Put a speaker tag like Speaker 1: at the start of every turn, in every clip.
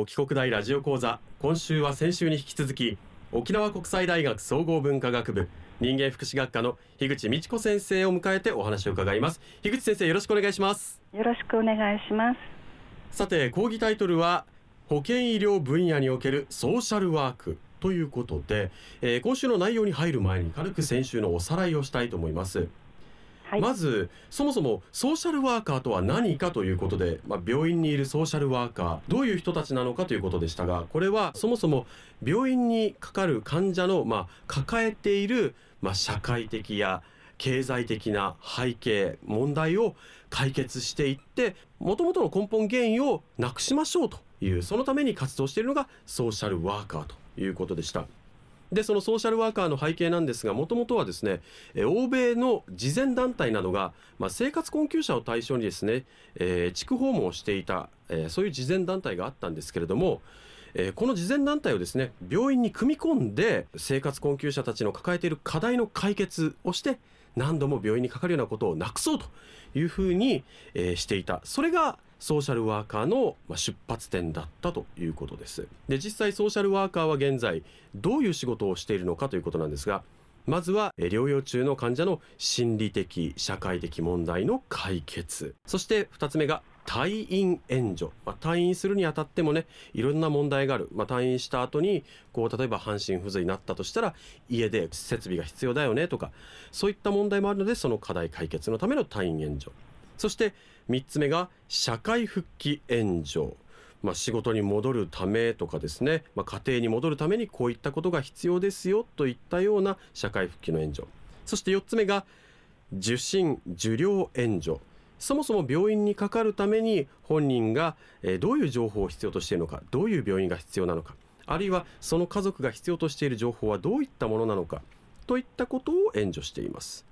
Speaker 1: 沖国大ラジオ講座。今週は先週に引き続き沖縄国際大学総合文化学部人間福祉学科の樋口美智子先生を迎えてお話を伺います。樋口先生よろしくお願いします。
Speaker 2: よろしくお願いします。
Speaker 1: さて講義タイトルは保健医療分野におけるソーシャルワーク。ということで、えー、今週の内容に入る前に軽く先週のおさらいをしたいと思いますはい、まずそもそもソーシャルワーカーとは何かということで、まあ、病院にいるソーシャルワーカーどういう人たちなのかということでしたがこれはそもそも病院にかかる患者の、まあ、抱えている、まあ、社会的や経済的な背景問題を解決していってもともとの根本原因をなくしましょうというそのために活動しているのがソーシャルワーカーということでした。でそのソーシャルワーカーの背景なんですがもともとはですね欧米の慈善団体などが、まあ、生活困窮者を対象にですね、えー、地区訪問をしていた、えー、そういう慈善団体があったんですけれどもえー、この慈善団体をですね病院に組み込んで生活困窮者たちの抱えている課題の解決をして何度も病院にかかるようなことをなくそうというふうに、え、していた。それがソーシャルワーカーの出発点だったということです。で実際ソーシャルワーカーは現在どういう仕事をしているのかということなんですがまずは療養中の患者の心理的社会的問題の解決。そして2つ目が退院援助、まあ、退院するにあたってもねいろんな問題がある、まあ、退院した後にこう例えば半身不随になったとしたら家で設備が必要だよねとかそういった問題もあるのでその課題解決のための退院援助。そして3つ目が社会復帰援助。まあ、仕事に戻るためとかですね、まあ、家庭に戻るためにこういったことが必要ですよといったような社会復帰の援助。そして4つ目が受診受領援助。そもそも病院にかかるために本人がどういう情報を必要としているのかどういう病院が必要なのかあるいはその家族が必要としている情報はどういったものなのかといったことを援助しています。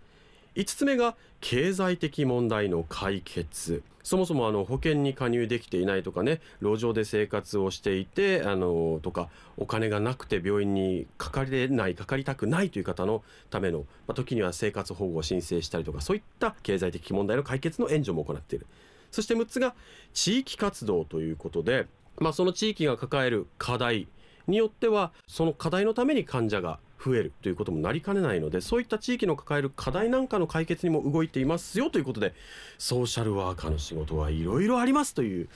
Speaker 1: 5つ目が経済的問題の解決。そもそもあの保険に加入できていないとかね路上で生活をしていてあのとかお金がなくて病院にかかれないかかりたくないという方のための、まあ、時には生活保護を申請したりとかそういった経済的問題の解決の援助も行っている。そして6つが地域活動ということで、まあ、その地域が抱える課題によってはその課題のために患者が増えるということもなりかねないのでそういった地域の抱える課題なんかの解決にも動いていますよということでソーシャルワーカーの仕事はいろいろありますという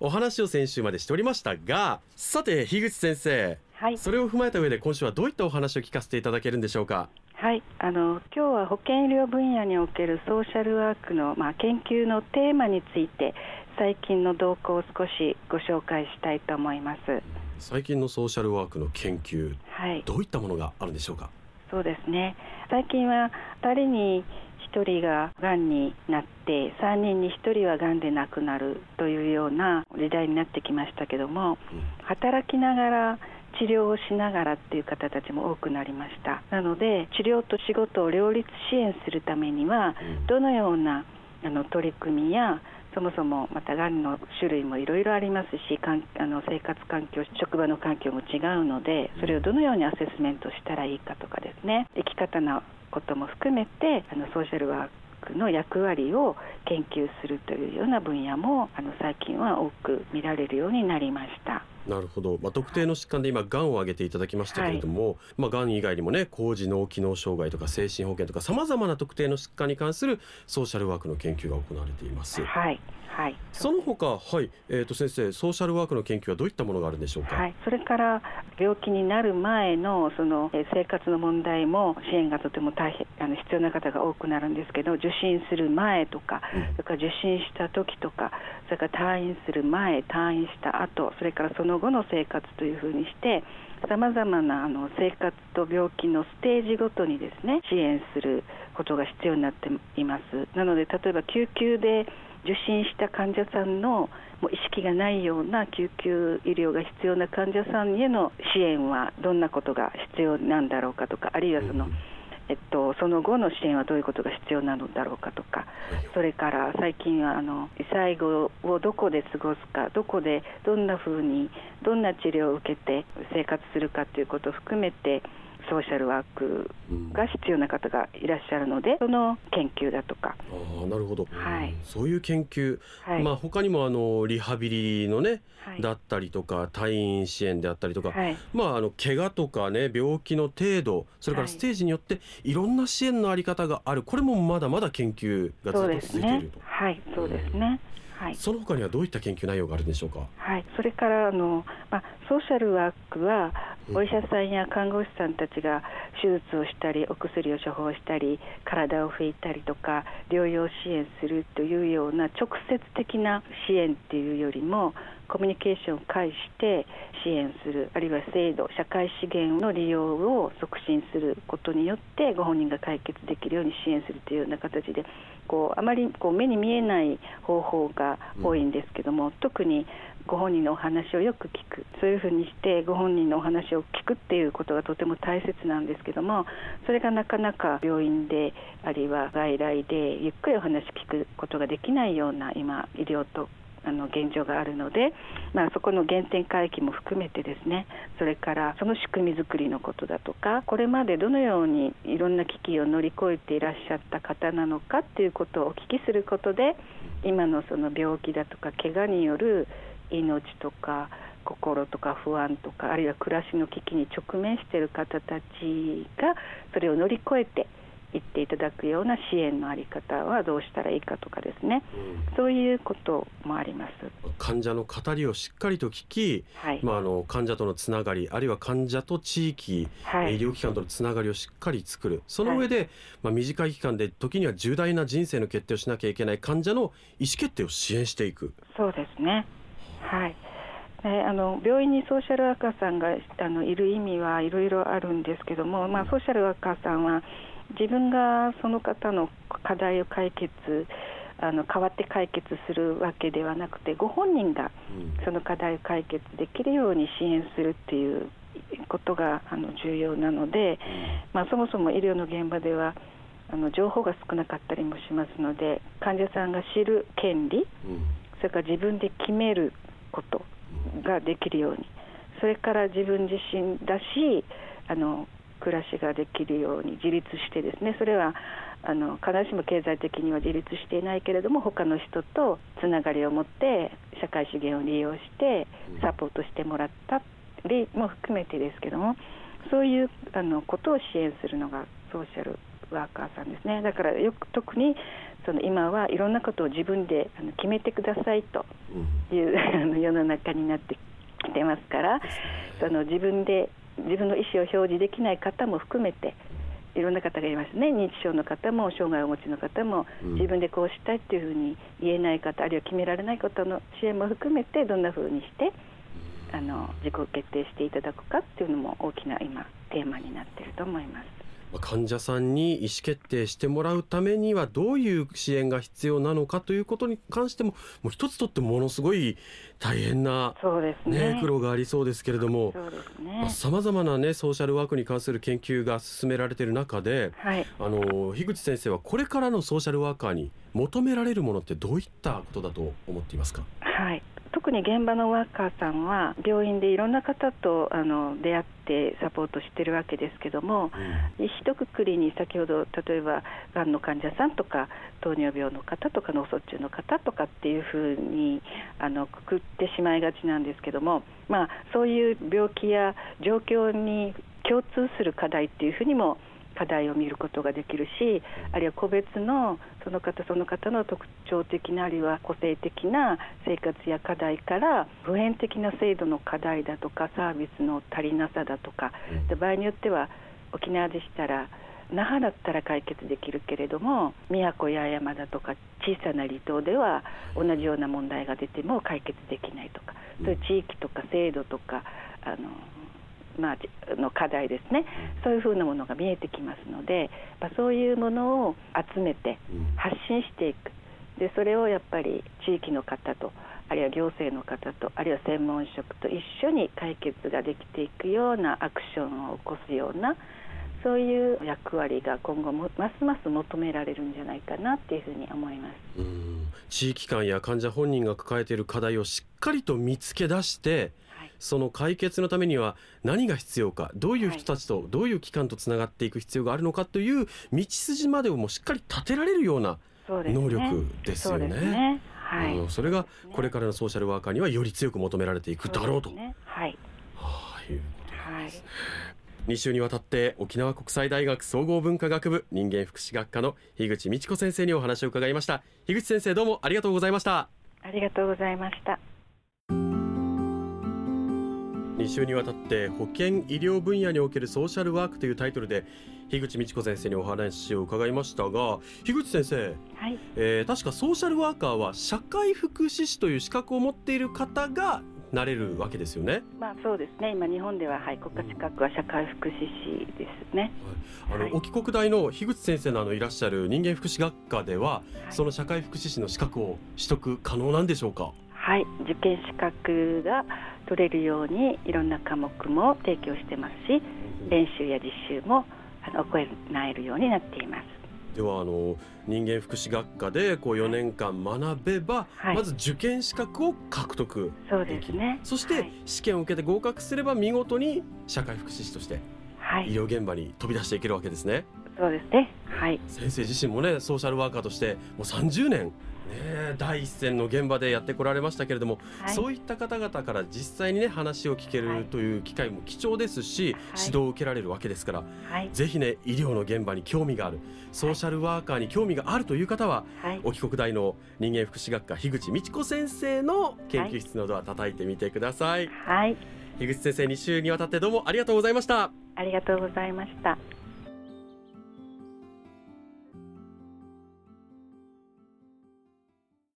Speaker 1: お話を先週までしておりましたがさて樋口先生、はい、それを踏まえた上で今週はどういったお話を聞かせていただけるんでしょうか？
Speaker 2: はい、あの今日は保健医療分野におけるソーシャルワークの、まあ、研究のテーマについて最近の動向を少しご紹介したいと思います。
Speaker 1: 最近のソーシャルワークの研究、はい、どういったものがあるんでしょうか？
Speaker 2: そうですね。最近は2人に1人ががんになって3人に1人はがんで亡くなるというような時代になってきましたけども、うん、働きながら治療をしながらっていう方たちも多くなりました。なので治療と仕事を両立支援するためには、どのようなあの取り組みやそもそもまたがんの種類もいろいろありますしかんあの生活環境職場の環境も違うのでそれをどのようにアセスメントしたらいいかとかですね生き方のことも含めてあのソーシャルワークの役割を研究するというような分野もあの最近は多く見られるようになりました。
Speaker 1: なるほど、まあ、特定の疾患で今がんを挙げていただきましたけれども、はい、まあ、がん以外にもね高次脳機能障害とか精神保健とかさまざまな特定の疾患に関するソーシャルワークの研究が行われています。
Speaker 2: はい。はい、
Speaker 1: その他、はい、えー、と先生、ソーシャルワークの研究はどういったものがあるんでしょうか、
Speaker 2: はい、それから病気になる前のその生活の問題も支援がとても大変あの必要な方が多くなるんですけど、受診する前とか、それから受診した時とか、それから退院する前、退院した後、それからそのの後の生活というふうにして、さまざまなあの生活と病気のステージごとにですね支援することが必要になっています。なので例えば救急で受診した患者さんのもう意識がないような救急医療が必要な患者さんへの支援はどんなことが必要なんだろうかとかあるいはその、えっと、その後の支援はどういうことが必要なのだろうかとかそれから最近はあの最後をどこで過ごすかどこでどんなふうにどんな治療を受けて生活するかということを含めてソーシャルワークが必要な方がいらっしゃるので、その研究だとか。
Speaker 1: あなるほど、はい、そういう研究、はい、まあ他にもあのリハビリのね、はい、だったりとか退院支援であったりとか、はい、まああの怪我とかね病気の程度それからステージによっていろんな支援のあり方がある。これもまだまだ研究がずっと続いていると。
Speaker 2: はい。そうですね、
Speaker 1: はい、その他にはどういった研究内容があるんでしょうか？
Speaker 2: はい、それからあの、まあ、ソーシャルワークはお医者さんや看護師さんたちが手術をしたりお薬を処方したり体を拭いたりとか療養支援するというような直接的な支援っていうよりもコミュニケーションを介して支援するあるいは制度社会資源の利用を促進することによってご本人が解決できるように支援するというような形でこうあまりこう目に見えない方法が多いんですけども、うん、特にご本人のお話をよく聞くそういうふうにしてご本人のお話を聞くっていうことがとても大切なんですけどもそれがなかなか病院であるいは外来でゆっくりお話聞くことができないような今医療とあの現状があるので、まあ、そこの原点回帰も含めてですねそれからその仕組み作りのことだとかこれまでどのようにいろんな危機を乗り越えていらっしゃった方なのかっていうことをお聞きすることで今のその病気だとか怪我による命とか心とか不安とかあるいは暮らしの危機に直面している方たちがそれを乗り越えていっていただくような支援の在り方はどうしたらいいかとかですね、うん、そういうこともあります。
Speaker 1: 患者の語りをしっかりと聞き、はい、まあ、あの患者とのつながりあるいは患者と地域、はい、医療機関とのつながりをしっかり作る。その上で、はい、まあ、短い期間で時には重大な人生の決定をしなきゃいけない患者の意思決定を支援していく。
Speaker 2: そうですね。はい。あの病院にソーシャルワーカーさんがあのいる意味はいろいろあるんですけども、まあ、ソーシャルワーカーさんは自分がその方の課題を解決あの代わって解決するわけではなくてご本人がその課題を解決できるように支援するっていうことがあの重要なので、まあ、そもそも医療の現場ではあの情報が少なかったりもしますので患者さんが知る権利、それから自分で決めることができるようにそれから自分自身だしあの暮らしができるように自立してですねそれはあの必ずしも経済的には自立していないけれども他の人とつながりを持って社会資源を利用してサポートしてもらったりも含めてですけどもそういうあのことを支援するのがソーシャルワーカーさんですね。だからよく特にその今はいろんなことを自分であの決めてくださいという、あの世の中になってきてますからその自分で自分の意思を表示できない方も含めていろんな方がいますね。認知症の方も障害をお持ちの方も、自分でこうしたいっていうふうに言えない方あるいは決められない方の支援も含めてどんなふうにしてあの自己決定していただくかっていうのも大きな今テーマになっていると思います。
Speaker 1: 患者さんに意思決定してもらうためにはどういう支援が必要なのかということに関してももう一つとってものすごい大変な、ね、ね、苦労がありそうですけれどもさまざ、まな、ね、ソーシャルワークに関する研究が進められている中で、はい、あの樋口先生はこれからのソーシャルワーカーに求められるものってどういったことだと思っていますか？
Speaker 2: はい特に現場のワーカーさんは病院でいろんな方とあの出会ってサポートしてるわけですけども、うん、一括りに先ほど例えばがんの患者さんとか糖尿病の方とか脳卒中の方とかっていうふうにあのくくってしまいがちなんですけども、まあ、そういう病気や状況に共通する課題っていうふうにも課題を見ることができるしあるいは個別のその方その方の特徴的なあるいは個性的な生活や課題から普遍的な制度の課題だとかサービスの足りなさだとかで場合によっては沖縄でしたら那覇だったら解決できるけれども宮古や山だとか小さな離島では同じような問題が出ても解決できないとかそういう地域とか制度とかあのまあ、の課題ですね、そういうふうなものが見えてきますので、まあ、そういうものを集めて発信していく。でそれをやっぱり地域の方とあるいは行政の方とあるいは専門職と一緒に解決ができていくようなアクションを起こすようなそういう役割が今後もますます求められるんじゃないかなっていうふうに思います。
Speaker 1: 地域間や患者本人が抱えている課題をしっかりと見つけ出してその解決のためには何が必要かどういう人たちとどういう機関とつながっていく必要があるのかという道筋までをもしっかり立てられるような能力ですよね。はい、それがこれからのソーシャルワーカーにはより強く求められていくだろうと。ね、はい。はあ、いうことです、ね。2週にわたって沖縄国際大学総合文化学部人間福祉学科の樋口美智子先生にお話を伺いました。樋口先生どうもありがとうございました。
Speaker 2: ありがとうございました
Speaker 1: 2週にわたって保健医療分野におけるソーシャルワークというタイトルで樋口美智子先生にお話を伺いましたが樋口先生、はい。えー、確かソーシャルワーカーは社会福祉士という資格を持っている方がなれるわけですよね。
Speaker 2: まあそうですね。今日本でははい国家資格は社会福祉士ですね。
Speaker 1: はい、あの、はい、沖国大の樋口先生のあのいらっしゃる人間福祉学科では、はい、その社会福祉士の資格を取得可能なんでしょうか？
Speaker 2: はい受験資格が取れるようにいろんな科目も提供してますし練習や実習もあの行えるようになっています。
Speaker 1: ではあの人間福祉学科でこう4年間学べば、はい、まず受験資格を獲得
Speaker 2: そうですね。
Speaker 1: そして試験を受けて合格すれば見事に社会福祉士として医療現場に飛び出していけるわけですね。
Speaker 2: そうですね。はい。
Speaker 1: 先生自身もねソーシャルワーカーとしてもう30年ね、第一線の現場でやってこられましたけれども、はい、そういった方々から実際にね話を聞けるという機会も貴重ですし、はい、指導を受けられるわけですから、はい、ぜひね医療の現場に興味があるソーシャルワーカーに興味があるという方は、沖国大の人間福祉学科樋口美智子先生の研究室のドア叩いてみてください。はい、樋口先生2週にわたってどうもありがとうございました。
Speaker 2: ありがとうございました。